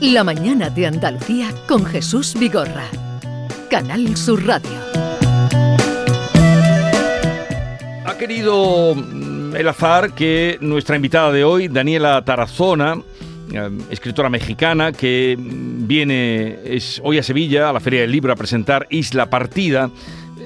La mañana de Andalucía con Jesús Vigorra. Canal Sur Radio. Ha querido mm, el azar que nuestra invitada de hoy, Daniela Tarazona, eh, escritora mexicana que mm, viene hoy a Sevilla a la Feria del Libro a presentar Isla Partida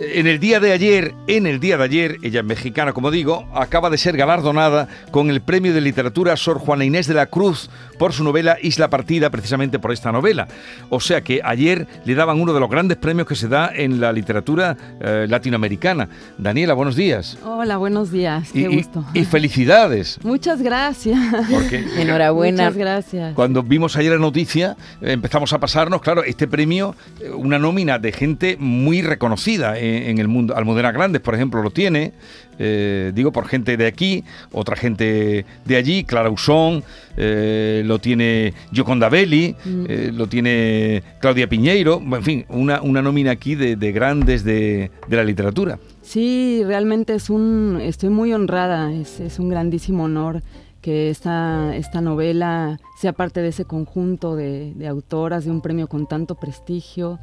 en el día de ayer, en el día de ayer, ella es mexicana, como digo, acaba de ser galardonada con el premio de literatura Sor Juana Inés de la Cruz por su novela Isla Partida, precisamente por esta novela. O sea que ayer le daban uno de los grandes premios que se da en la literatura eh, latinoamericana. Daniela, buenos días. Hola, buenos días, qué gusto. Y, felicidades. Muchas gracias. Porque Enhorabuena. Muchas gracias. Cuando vimos ayer la noticia, empezamos a pasarnos, claro, este premio, una nómina de gente muy reconocida en, el mundo. Almudena Grandes, por ejemplo, lo tiene, eh, digo por gente de aquí, otra gente de allí, Clara Usón, eh, lo tiene Gioconda Belli, mm. eh, lo tiene Claudia Piñeiro, en fin, una, una nómina aquí de, grandes de, la literatura. Sí, realmente es un, estoy muy honrada, es, es un grandísimo honor que esta, esta novela sea parte de ese conjunto de, de autoras de un premio con tanto prestigio.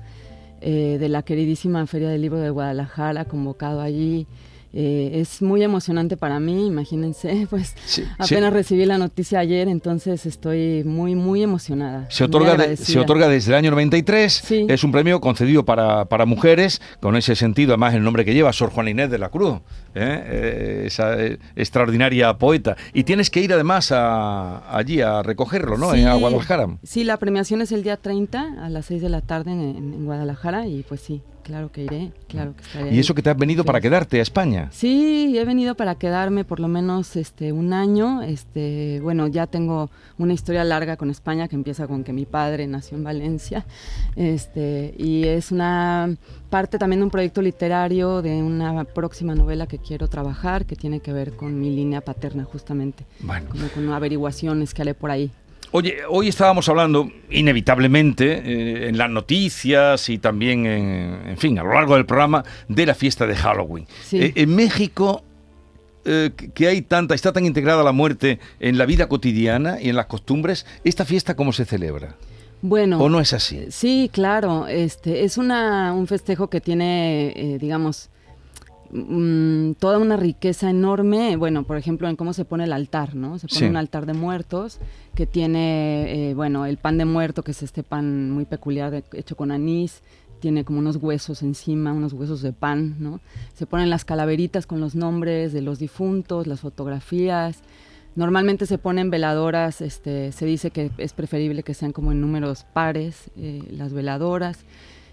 Eh, de la queridísima Feria del Libro de Guadalajara, convocado allí. Eh, es muy emocionante para mí, imagínense, pues apenas recibí la noticia ayer, entonces estoy muy, muy emocionada. Se otorga, se otorga desde el año 93, es un premio concedido para, para, mujeres, con ese sentido, además el nombre que lleva, Sor Juana Inés de la Cruz, ¿eh? esa extraordinaria poeta. Y tienes que ir además a, allí a recogerlo, ¿no? en Guadalajara. Sí, la premiación es el día 30 a las 6 de la tarde en Guadalajara y pues sí, Claro que iré, claro que estaré. ¿Y eso que te has venido para quedarte a España? Sí, he venido para quedarme por lo menos este un año. Este, bueno, ya tengo una historia larga con España que empieza con que mi padre nació en Valencia. Este, y es una parte también de un proyecto literario de una próxima novela que quiero trabajar que tiene que ver con mi línea paterna justamente. Bueno. Como con averiguaciones que haré por ahí. Oye, hoy estábamos hablando inevitablemente eh, en las noticias y también, en, fin, a lo largo del programa de la fiesta de Halloween. Eh, en México, eh, que hay tanta, está tan integrada la muerte en la vida cotidiana y en las costumbres, ¿esta fiesta cómo se celebra? Bueno, ¿O no es así? Sí, claro. Este, es una, un festejo que tiene, digamos, Mm, toda una riqueza enorme, bueno, por ejemplo, en cómo se pone el altar, ¿no? Se pone un altar de muertos que tiene, eh, bueno, el pan de muerto, que es este pan muy peculiar hecho con anís, tiene como unos huesos encima, unos huesos de pan, ¿no? Se ponen las calaveritas con los nombres de los difuntos, las fotografías. Normalmente se ponen veladoras, este, se dice que es preferible que sean como en números pares eh, las veladoras.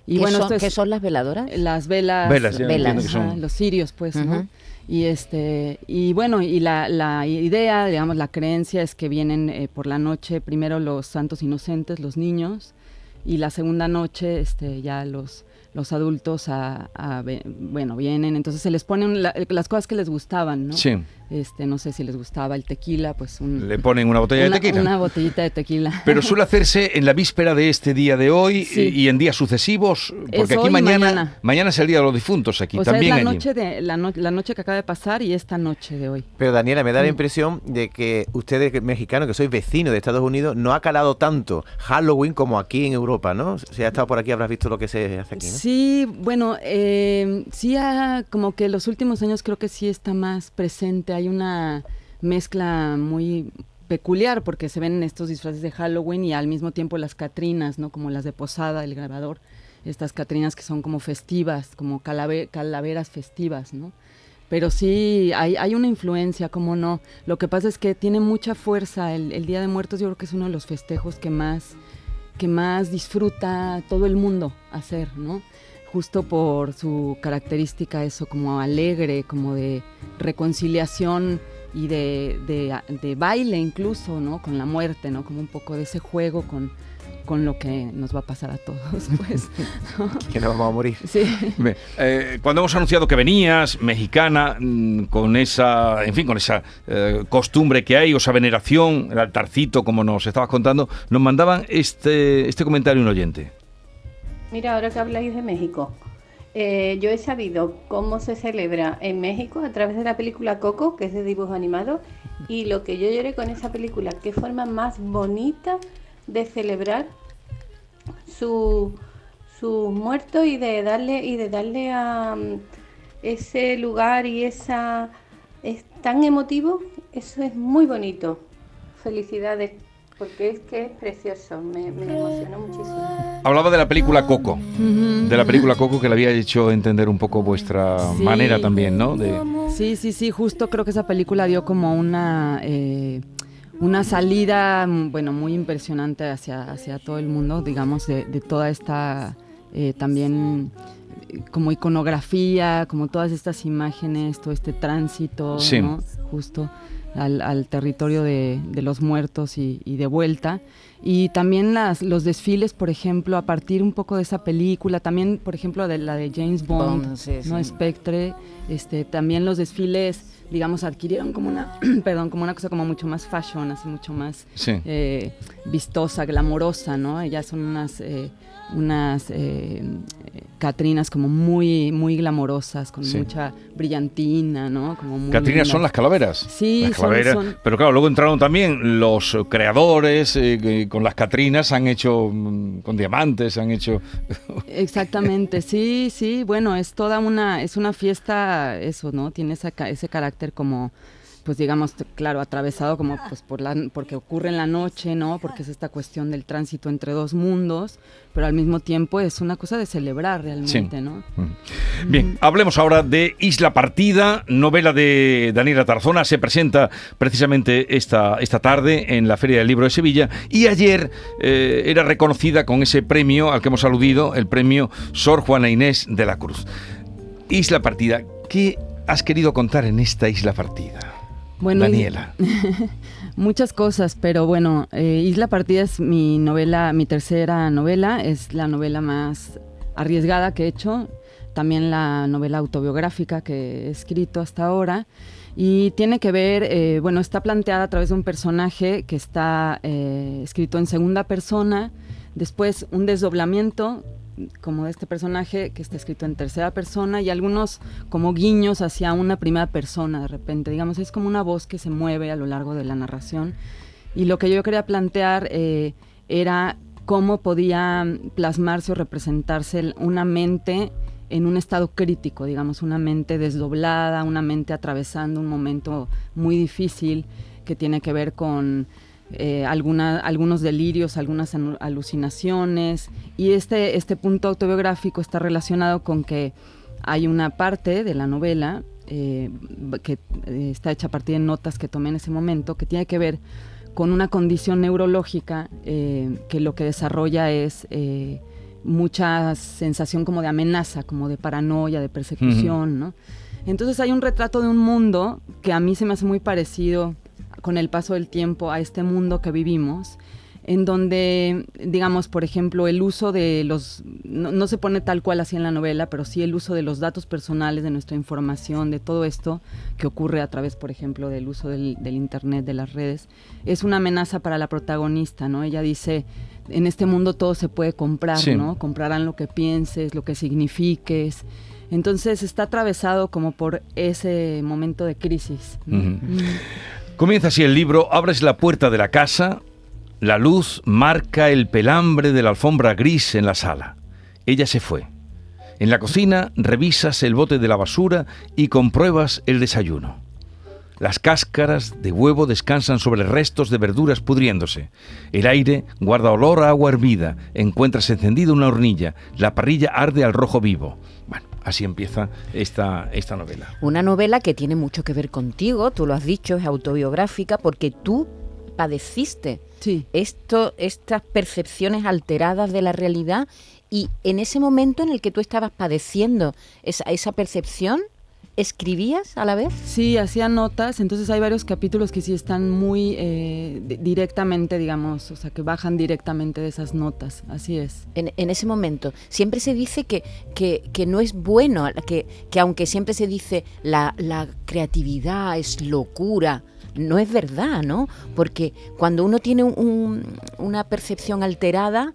Y ¿Qué, bueno, son, ¿Qué son las veladoras? Las velas, velas, los cirios, pues, ¿no? Y este y bueno, y la, la, idea, digamos, la creencia es que vienen eh, por la noche primero los santos inocentes, los niños, y la segunda noche este ya los los adultos a, bueno vienen. Entonces se les ponen las cosas que les gustaban no sí este, no sé si les gustaba el tequila, pues un, le ponen una botella de tequila. Una botellita de tequila. Pero suele hacerse en la víspera de este día de hoy y en días sucesivos, porque aquí mañana, mañana, es el día de los difuntos aquí también. es la noche de la, noche que acaba de pasar y esta noche de hoy. Pero Daniela, me da la mm. impresión de que ustedes mexicanos, que sois vecinos de Estados Unidos, no ha calado tanto Halloween como aquí en Europa, ¿no? Si has estado por aquí habrás visto lo que se hace aquí. ¿no? Sí, bueno, eh, sí, como que los últimos años creo que sí está más presente hay una mezcla muy peculiar porque se ven estos disfraces de Halloween y al mismo tiempo las Catrinas, ¿no? Como las de Posada, el grabador. Estas Catrinas que son como festivas, como calaveras festivas, ¿no? Pero sí, hay, hay, una influencia, como no. Lo que pasa es que tiene mucha fuerza. El, el, Día de Muertos yo creo que es uno de los festejos que más, que más disfruta todo el mundo hacer, ¿no? Justo por su característica eso como alegre, como de reconciliación y de, de, baile incluso, ¿no? Con la muerte, ¿no? Como un poco de ese juego con, con lo que nos va a pasar a todos, pues. que nos vamos a morir. Sí. Eh, cuando hemos anunciado que venías, mexicana, mm, con esa, en fin, con esa eh, costumbre que hay, o esa veneración, el altarcito, como nos estabas contando, nos mandaban este, este comentario un oyente. Mira, ahora que habláis de México, eh, yo he sabido cómo se celebra en México a través de la película Coco, que es de dibujo animado, y lo que yo lloré con esa película, qué forma más bonita de celebrar su, sus muertos y de darle y de darle a mm, ese lugar y esa es tan emotivo, eso es muy bonito. Felicidades, porque es que es precioso, me, me emocionó muchísimo. Hablaba de la película Coco, de la película Coco que le había hecho entender un poco vuestra manera también, ¿no? De... Sí, sí, sí, justo creo que esa película dio como una... Eh, una salida, bueno, muy impresionante hacia, hacia todo el mundo, digamos, de, toda esta eh, también como iconografía, como todas estas imágenes, todo este tránsito, ¿no? Justo al, territorio de, los muertos y, de vuelta. Y también las, los desfiles, por ejemplo, a partir un poco de esa película, también, por ejemplo, de la de James Bond, ¿no? Spectre, este, también los desfiles digamos, adquirieron como una, perdón, como una cosa como mucho más fashion, así mucho más eh, vistosa, glamorosa, ¿no? Ellas son unas eh, unas eh, Catrinas como muy, muy glamorosas, con mucha brillantina, ¿no? Como Catrinas son las calaveras. Sí, Son, Pero claro, luego entraron también los creadores eh, con las Catrinas, han hecho mm, con diamantes, han hecho... Exactamente, sí, sí, bueno, es toda una, es una fiesta, eso, ¿no? Tiene ese carácter como pues digamos, claro, atravesado como pues por la, porque ocurre en la noche, ¿no? Porque es esta cuestión del tránsito entre dos mundos, pero al mismo tiempo es una cosa de celebrar realmente, ¿no? Mm. Bien, hablemos ahora de Isla Partida, novela de Daniela Tarzona, se presenta precisamente esta, esta tarde en la Feria del Libro de Sevilla y ayer eh, era reconocida con ese premio al que hemos aludido, el premio Sor Juana Inés de la Cruz. Isla Partida, ¿qué has querido contar en esta Isla Partida? Bueno, Daniela. muchas cosas, pero bueno, eh, Isla Partida es mi novela, mi tercera novela, es la novela más arriesgada que he hecho, también la novela autobiográfica que he escrito hasta ahora. Y tiene que ver, eh, bueno, está planteada a través de un personaje que está eh, escrito en segunda persona, después un desdoblamiento como de este personaje que está escrito en tercera persona y algunos como guiños hacia una primera persona de repente, digamos, es como una voz que se mueve a lo largo de la narración. Y lo que yo quería plantear eh, era cómo podía plasmarse o representarse una mente en un estado crítico, digamos, una mente desdoblada, una mente atravesando un momento muy difícil que tiene que ver con eh, algunos delirios, algunas alucinaciones. Y este, este punto autobiográfico está relacionado con que hay una parte de la novela eh, que eh, está hecha a partir de notas que tomé en ese momento, que tiene que ver con una condición neurológica que lo que desarrolla es mucha sensación como de amenaza, como de paranoia, de persecución, Entonces hay un retrato de un mundo que a mí se me hace muy parecido con el paso del tiempo a este mundo que vivimos, en donde, digamos, por ejemplo, el uso de los, no, se pone tal cual así en la novela, pero sí el uso de los datos personales, de nuestra información, de todo esto que ocurre a través, por ejemplo, del uso del, Internet, de las redes, es una amenaza para la protagonista, ¿no? Ella dice, en este mundo todo se puede comprar, ¿no? Comprarán lo que pienses, lo que signifiques. Entonces está atravesado como por ese momento de crisis. Comienza así el libro, abres la puerta de la casa, la luz marca el pelambre de la alfombra gris en la sala. Ella se fue. En la cocina revisas el bote de la basura y compruebas el desayuno. Las cáscaras de huevo descansan sobre restos de verduras pudriéndose. El aire guarda olor a agua hervida. Encuentras encendida una hornilla. La parrilla arde al rojo vivo. Bueno, Así empieza esta, esta novela. Una novela que tiene mucho que ver contigo, tú lo has dicho, es autobiográfica, porque tú padeciste esto, estas percepciones alteradas de la realidad y en ese momento en el que tú estabas padeciendo esa, esa percepción, ¿Escribías a la vez? Sí, hacía notas, entonces hay varios capítulos que sí están muy eh, directamente, digamos, o sea, que bajan directamente de esas notas, así es. En, ese momento, siempre se dice que, que, no es bueno, que, que aunque siempre se dice la, la creatividad es locura, no es verdad, ¿no? Porque cuando uno tiene una percepción alterada,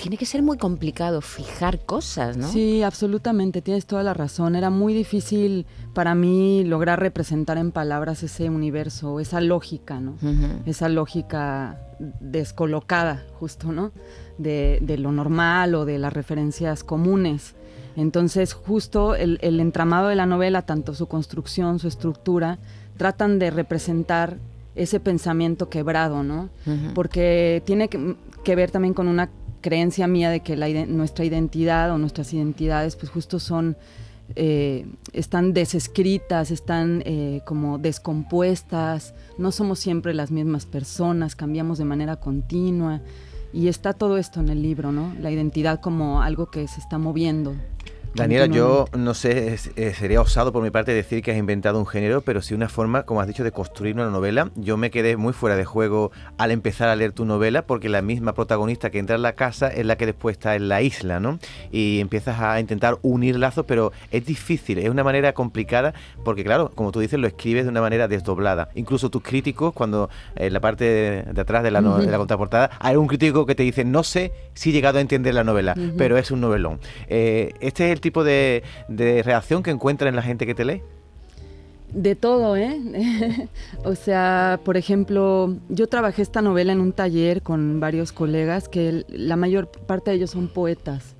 tiene que ser muy complicado fijar cosas, ¿no? Sí, absolutamente, tienes toda la razón. Era muy difícil para mí lograr representar en palabras ese universo, esa lógica, ¿no? Esa lógica descolocada, justo, ¿no? De, de, lo normal o de las referencias comunes. Entonces, justo el, el entramado de la novela, tanto su construcción, su estructura, tratan de representar ese pensamiento quebrado, ¿no? Porque tiene que, que, ver también con una creencia mía de que la, nuestra identidad o nuestras identidades pues justo son eh, están desescritas, están eh, como descompuestas, no somos siempre las mismas personas, cambiamos de manera continua y está todo esto en el libro, ¿no? La identidad como algo que se está moviendo. Daniela, yo no sé, eh, sería osado por mi parte decir que has inventado un género, pero sí una forma, como has dicho, de construir una novela. Yo me quedé muy fuera de juego al empezar a leer tu novela, porque la misma protagonista que entra en la casa es la que después está en la isla, ¿no? Y empiezas a intentar unir lazos, pero es difícil, es una manera complicada, porque claro, como tú dices, lo escribes de una manera desdoblada. Incluso tus críticos, cuando en la parte de, atrás de la, de la contraportada, hay un crítico que te dice, no sé si he llegado a entender la novela, pero es un novelón. Eh, este es el tipo de, reacción que encuentras en la gente que te lee? De todo, ¿eh? o sea, por ejemplo, yo trabajé esta novela en un taller con varios colegas que la mayor parte de ellos son poetas.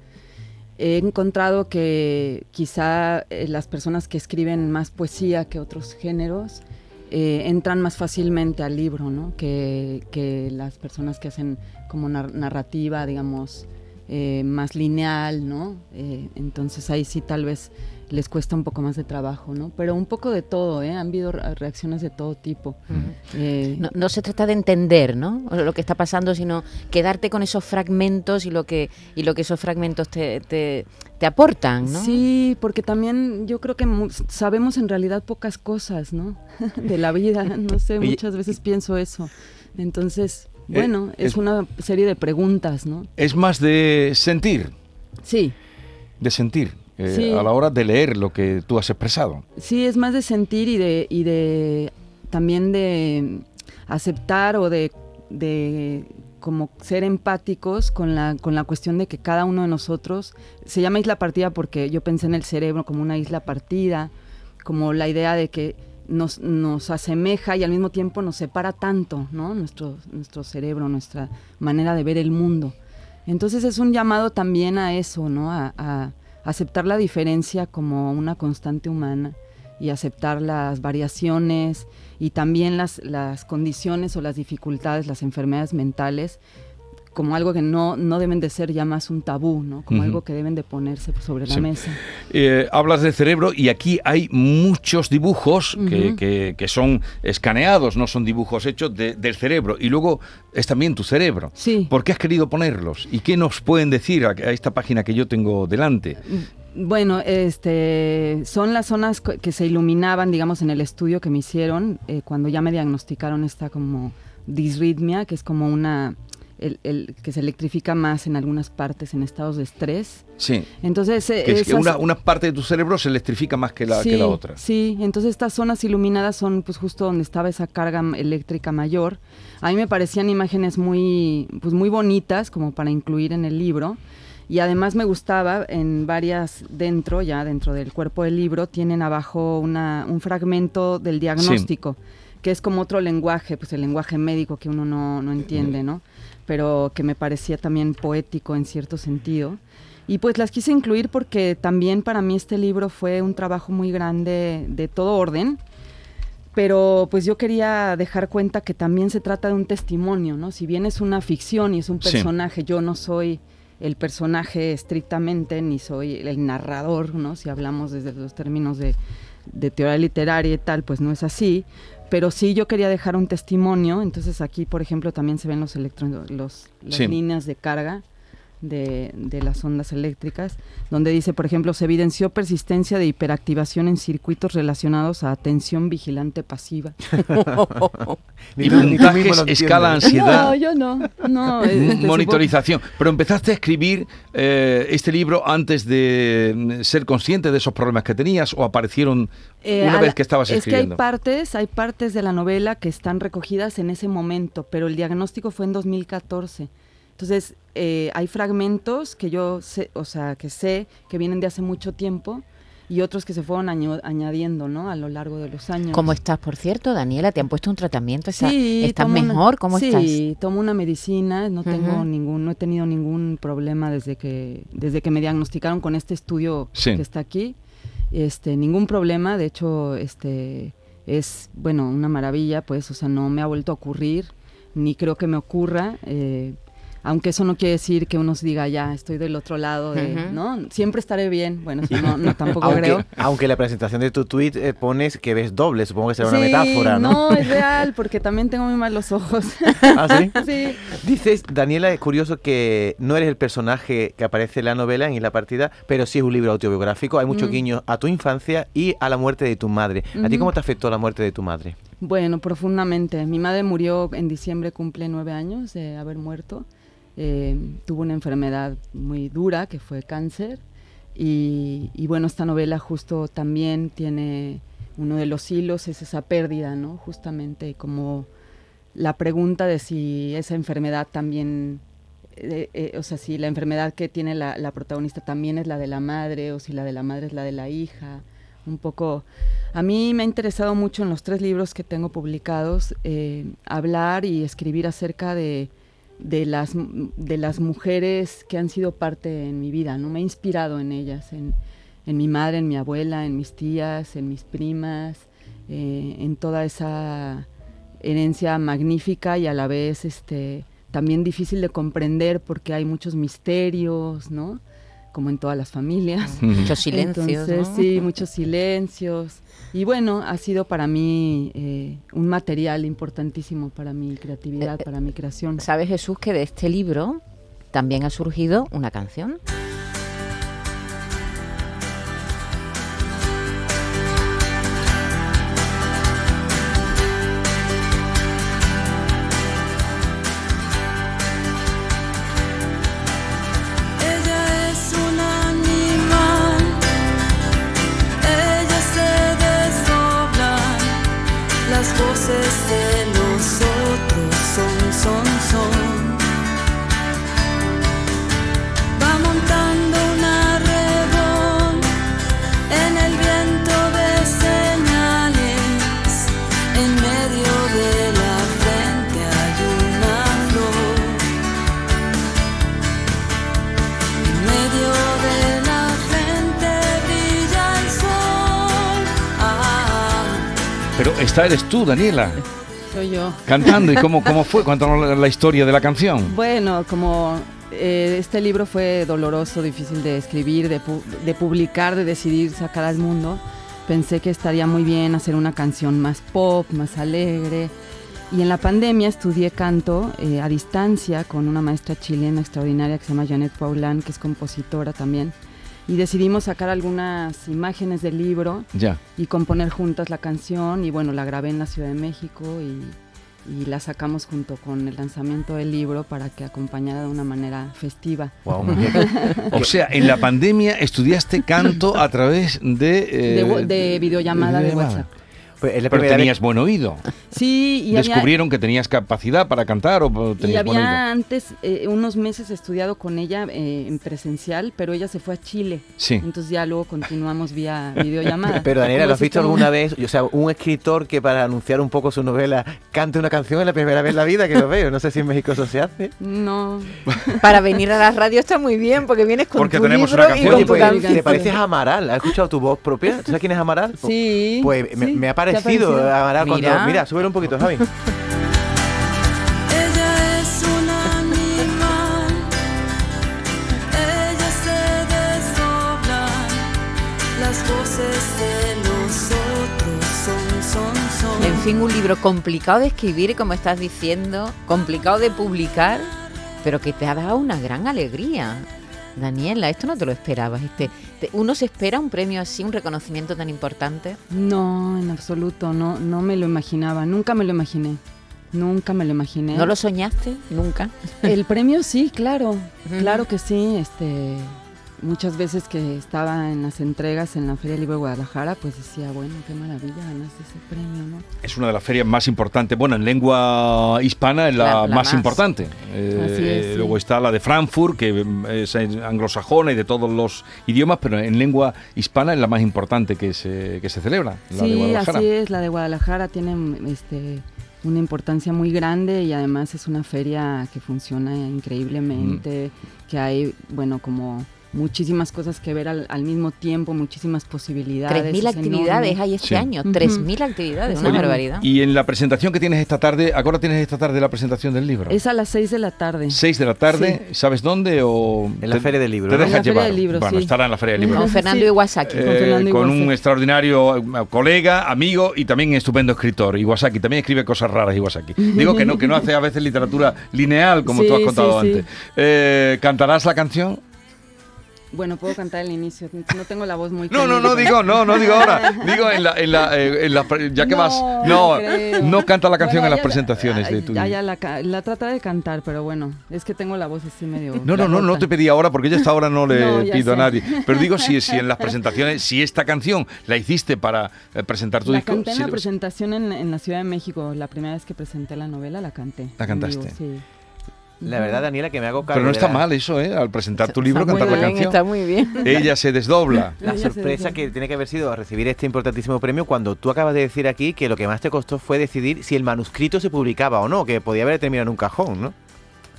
He encontrado que quizá eh, las personas que escriben más poesía que otros géneros eh, entran más fácilmente al libro, ¿no? Que, que las personas que hacen como narrativa, digamos, eh, más lineal, ¿no? Eh, entonces ahí sí tal vez les cuesta un poco más de trabajo, ¿no? Pero un poco de todo, ¿eh? Han habido reacciones de todo tipo. Eh, no, se trata de entender, ¿no? Lo que está pasando, sino quedarte con esos fragmentos y lo que, y lo que esos fragmentos te, te, aportan, ¿no? Sí, porque también yo creo que sabemos en realidad pocas cosas, ¿no? de la vida, no sé, muchas veces pienso eso. Entonces, bueno, es, una serie de preguntas, ¿no? Es más de sentir. Sí. De sentir. Eh, a la hora de leer lo que tú has expresado. Sí, es más de sentir y de, y de también de aceptar o de, de como ser empáticos con la, con la cuestión de que cada uno de nosotros, se llama isla partida porque yo pensé en el cerebro como una isla partida, como la idea de que nos, nos asemeja y al mismo tiempo nos separa tanto, ¿no? Nuestro, nuestro cerebro, nuestra manera de ver el mundo. Entonces es un llamado también a eso, ¿no? A, aceptar la diferencia como una constante humana y aceptar las variaciones y también las, las condiciones o las dificultades, las enfermedades mentales como algo que no, no deben de ser ya más un tabú, ¿no? como algo que deben de ponerse sobre la mesa. Eh, hablas del cerebro y aquí hay muchos dibujos que, que, son escaneados, no son dibujos hechos del cerebro. Y luego es también tu cerebro. Sí. ¿Por qué has querido ponerlos? ¿Y qué nos pueden decir a, esta página que yo tengo delante? Bueno, este, son las zonas que se iluminaban, digamos, en el estudio que me hicieron eh, cuando ya me diagnosticaron esta como disritmia, que es como una el, que se electrifica más en algunas partes en estados de estrés. Sí. Entonces, es que una, parte de tu cerebro se electrifica más que la, que la otra. Sí, entonces estas zonas iluminadas son pues justo donde estaba esa carga eléctrica mayor. A mí me parecían imágenes muy, pues, muy bonitas como para incluir en el libro. Y además me gustaba en varias dentro, ya dentro del cuerpo del libro, tienen abajo una, un fragmento del diagnóstico, que es como otro lenguaje, pues el lenguaje médico que uno no, no entiende, ¿no? Pero que me parecía también poético en cierto sentido. Y pues las quise incluir porque también para mí este libro fue un trabajo muy grande de todo orden, pero pues yo quería dejar cuenta que también se trata de un testimonio, ¿no? Si bien es una ficción y es un personaje, yo no soy el personaje estrictamente, ni soy el narrador, ¿no? Si hablamos desde los términos de, de teoría literaria y tal, pues no es así pero sí yo quería dejar un testimonio, entonces aquí, por ejemplo, también se ven los los, las líneas de carga de, de, las ondas eléctricas, donde dice, por ejemplo, se evidenció persistencia de hiperactivación en circuitos relacionados a atención vigilante pasiva. y puntajes, escala ansiedad. No, yo no. no este, Monitorización. Pero empezaste a escribir eh, este libro antes de mm, ser consciente de esos problemas que tenías o aparecieron eh, una vez que estabas escribiendo. Es que hay partes, hay partes de la novela que están recogidas en ese momento, pero el diagnóstico fue en 2014. Entonces, eh, hay fragmentos que yo sé, o sea, que sé que vienen de hace mucho tiempo y otros que se fueron añadiendo ¿no? a lo largo de los años. ¿Cómo estás, por cierto, Daniela? ¿Te han puesto un tratamiento? Sí, ¿Estás mejor? ¿Cómo estás? Sí, tomo una medicina, no tengo ningún, no he tenido ningún problema desde que, desde que me diagnosticaron con este estudio que está aquí. Este, ningún problema, de hecho, este es bueno, una maravilla, pues, o sea, no me ha vuelto a ocurrir, ni creo que me ocurra. Eh, aunque eso no quiere decir que uno se diga, ya, estoy del otro lado, ¿no? Siempre estaré bien. Bueno, no, no tampoco aunque, creo. Aunque la presentación de tu tweet eh, pones que ves doble, supongo que será una metáfora, ¿no? No, es real, porque también tengo muy mal los ojos. ¿Ah, sí? sí. Dices, Daniela, es curioso que no eres el personaje que aparece en la novela, en la partida, pero sí es un libro autobiográfico. Hay muchos mm. guiños a tu infancia y a la muerte de tu madre. ¿A ti cómo te afectó la muerte de tu madre? Bueno, profundamente. Mi madre murió en diciembre, cumple nueve años de haber muerto. Eh, tuvo una enfermedad muy dura que fue cáncer y, bueno, esta novela justo también tiene uno de los hilos, es esa pérdida, ¿no? Justamente como la pregunta de si esa enfermedad también, eh, eh, o sea, si la enfermedad que tiene la, la, protagonista también es la de la madre o si la de la madre es la de la hija. Un poco, a mí me ha interesado mucho en los tres libros que tengo publicados hablar y escribir acerca de de las, de las mujeres que han sido parte en mi vida, ¿no? Me he inspirado en ellas, en, mi madre, en mi abuela, en mis tías, en mis primas, eh, en toda esa herencia magnífica y a la vez este, también difícil de comprender porque hay muchos misterios, ¿no? Como en todas las familias. Muchos silencios. Sí, muchos silencios. Y bueno, ha sido para mí eh, un material importantísimo para mi creatividad, eh, para mi creación. ¿Sabes, Jesús, que de este libro también ha surgido una canción? Esta eres tú, Daniela. Soy yo. Cantando. ¿Y cómo, cómo fue? Cuéntanos la, historia de la canción. Bueno, como eh, este libro fue doloroso, difícil de escribir, de, de, publicar, de decidir sacar al mundo, pensé que estaría muy bien hacer una canción más pop, más alegre. Y en la pandemia estudié canto eh, a distancia con una maestra chilena extraordinaria que se llama Janet Paulán, que es compositora también y decidimos sacar algunas imágenes del libro y componer juntas la canción y bueno, la grabé en la Ciudad de México y, la sacamos junto con el lanzamiento del libro para que acompañara de una manera festiva. o sea, en la pandemia estudiaste canto a través de... Eh, de, videollamada de WhatsApp. Pues Pero tenías buen oído. Sí, y Descubrieron que tenías capacidad para cantar o tenías Y había antes eh, unos meses estudiado con ella eh, en presencial, pero ella se fue a Chile. Sí. Entonces ya luego continuamos vía videollamada. Pero Daniela, ¿lo has visto alguna vez? O sea, un escritor que para anunciar un poco su novela cante una canción es la primera vez en la vida que lo veo. No sé si en México eso se hace. No. para venir a la radio está muy bien, porque vienes con porque tu tenemos libro una canción. y con pues, ¿Te pareces a Amaral? ¿Has escuchado tu voz propia? ¿Tú sabes quién es Amaral? Sí. Pues Me, ha parecido parecido, Amaral, mira. cuando... Mira, súbelo un poquito, Javi. Ella es un animal, ella se desdobla, las voces de los otros son, son, son. En fin, un libro complicado de escribir y como estás diciendo, complicado de publicar, pero que te ha dado una gran alegría. Daniela, esto no te lo esperabas. Este, ¿Uno se espera un premio así, un reconocimiento tan importante? No, en absoluto, no, no me lo imaginaba, nunca me lo imaginé. Nunca me lo imaginé. ¿No lo soñaste? Nunca. El premio sí, claro, claro que sí. Este, muchas veces que estaba en las entregas en la Feria Libre de Guadalajara, pues decía, bueno, qué maravilla ganaste ese premio, ¿no? Es una de las ferias más importantes. Bueno, en lengua hispana es la, La- la más, más. importante. Así Eh, es, sí. Luego está la de Frankfurt, que es anglosajona y de todos los idiomas, pero en lengua hispana es la más importante que se, que se celebra, la de Sí, Guadalajara. así es, la de Guadalajara tiene este, una importancia muy grande y además es una feria que funciona increíblemente, Mm. que hay, bueno, como muchísimas cosas que ver al, al mismo tiempo, muchísimas posibilidades. 3.000 es actividades enorme. hay este Sí. año, Ujú. 3.000 actividades, una Oye, barbaridad. Y en la presentación que tienes esta tarde, ¿ahora tienes esta tarde la presentación del libro? Es a las 6 de la tarde. 6 de la tarde, ¿sabes dónde? O En la Feria del Libro, Te ¿no? dejas En la Feria del Libro, bueno, sí. estará en la Feria del Libro. Con. Fernando Iwasaki. Con Eh, Fernando con un extraordinario eh, colega, amigo y también estupendo escritor, Iwasaki. También escribe cosas raras, Iwasaki. Digo que no, que no hace a veces literatura lineal, como Sí, tú has contado sí, sí. antes. Eh, ¿Cantarás la canción? Bueno, puedo cantar el inicio, no tengo la voz muy No, no, no digo, no, no digo ahora. Digo en la, en la, eh, en la ya que No, vas, no no, creo. no canta la canción Bueno, en las ya- presentaciones de ay, tu. Ya, ya la, la trata de cantar, pero bueno, es que tengo la voz así medio. No, no, no, no te pedí ahora porque yo esta hora no le No, ya pido a sé. nadie. Pero digo si, si en las presentaciones, si esta canción la hiciste para eh, presentar tu La disco. canté en si la lo- presentación en, en la Ciudad de México, la primera vez que presenté la novela, la canté. La en vivo, cantaste. sí. La verdad, Daniela, que me hago cargo Pero no está la- mal eso, ¿eh? Al presentar tu libro, Está muy cantar la bien, canción. Está muy bien. Ella se desdobla. La sorpresa desdobla. que tiene que haber sido recibir este importantísimo premio cuando tú acabas de decir aquí que lo que más te costó fue decidir si el manuscrito se publicaba o no, que podía haber terminado en un cajón, ¿no?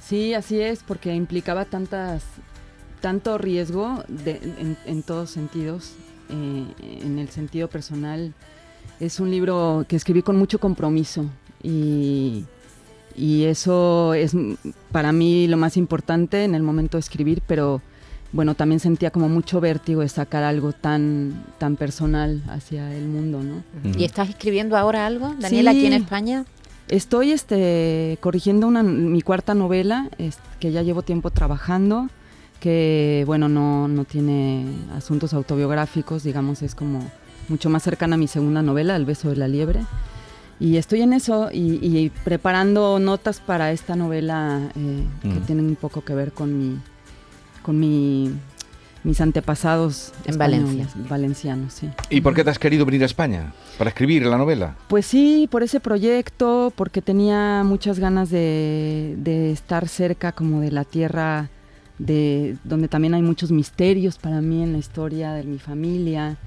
Sí, así es, porque implicaba tantas, tanto riesgo de- en, en todos sentidos. eh, en el sentido personal, es un libro que escribí con mucho compromiso y, y eso es para mí lo más importante en el momento de escribir, pero bueno, también sentía como mucho vértigo de sacar algo tan, tan personal hacia el mundo, ¿no? ¿Y estás escribiendo ahora algo, Daniela, aquí en Sí. España? Estoy este, corrigiendo una, mi cuarta novela, es- que ya llevo tiempo trabajando, que bueno, no, no tiene asuntos autobiográficos, digamos, es como mucho más cercana a mi segunda novela, El beso de la liebre. Y estoy en eso y, y preparando notas para esta novela eh, que Mm. tienen un poco que ver con mi, con mi, mis antepasados En Valencia. valencianos, sí. ¿Y por qué te has querido venir a España? ¿Para escribir la novela? Pues sí, por ese proyecto, porque tenía muchas ganas de, de estar cerca como de la tierra, de donde también hay muchos misterios para mí en la historia de mi familia.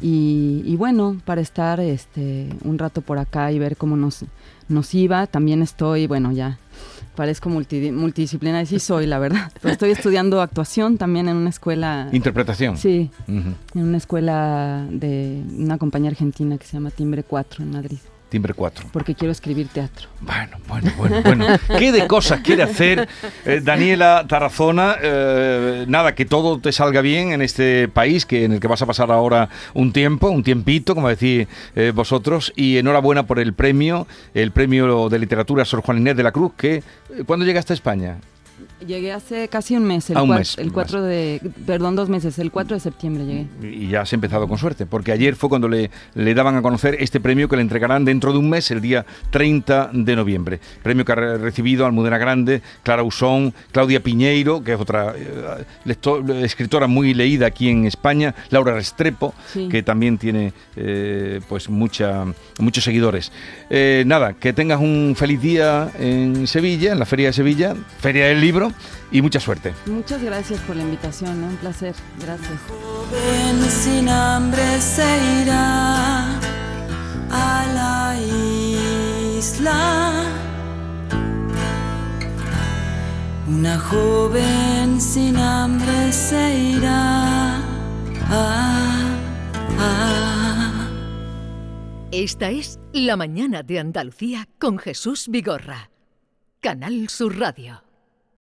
Y, y bueno, para estar este, un rato por acá y ver cómo nos, nos iba. También estoy, bueno, ya parezco multi- multidisciplinaria, sí soy, la verdad. Pero estoy estudiando actuación también en una escuela. Interpretación. Sí, en una escuela de una compañía argentina que se llama Timbre 4 en Madrid, Timbre 4. porque quiero escribir teatro. Bueno, bueno, bueno, bueno. ¿Qué de cosas quiere hacer eh, Daniela Tarazona? Eh, nada, que todo te salga bien en este país que en el que vas a pasar ahora un tiempo, un tiempito, como decís eh, vosotros, y enhorabuena por el premio, el premio de literatura Sor Juan Inés de la Cruz, que eh, ¿cuándo llegaste a España? Llegué hace casi un mes, el, Ah, un mes, el más. 4 de, perdón, dos meses, el 4 de septiembre llegué. Y ya has empezado con suerte, porque ayer fue cuando le, le daban a conocer este premio que le entregarán dentro de un mes, el día 30 de noviembre. Premio que ha re- recibido Almudena Grande, Clara Usón, Claudia Piñeiro, que es otra eh, lecto- escritora muy leída aquí en España, Laura Restrepo, Sí. que también tiene eh, pues mucha, muchos seguidores. Eh, nada, que tengas un feliz día en Sevilla, en la Feria de Sevilla, Feria del Libro, y mucha suerte. Muchas gracias por la invitación, ¿eh? un placer, gracias. joven sin hambre se irá a la isla. Una joven sin hambre se irá. Ah, ah. Esta es La mañana de Andalucía con Jesús Vigorra. Canal Sur Radio.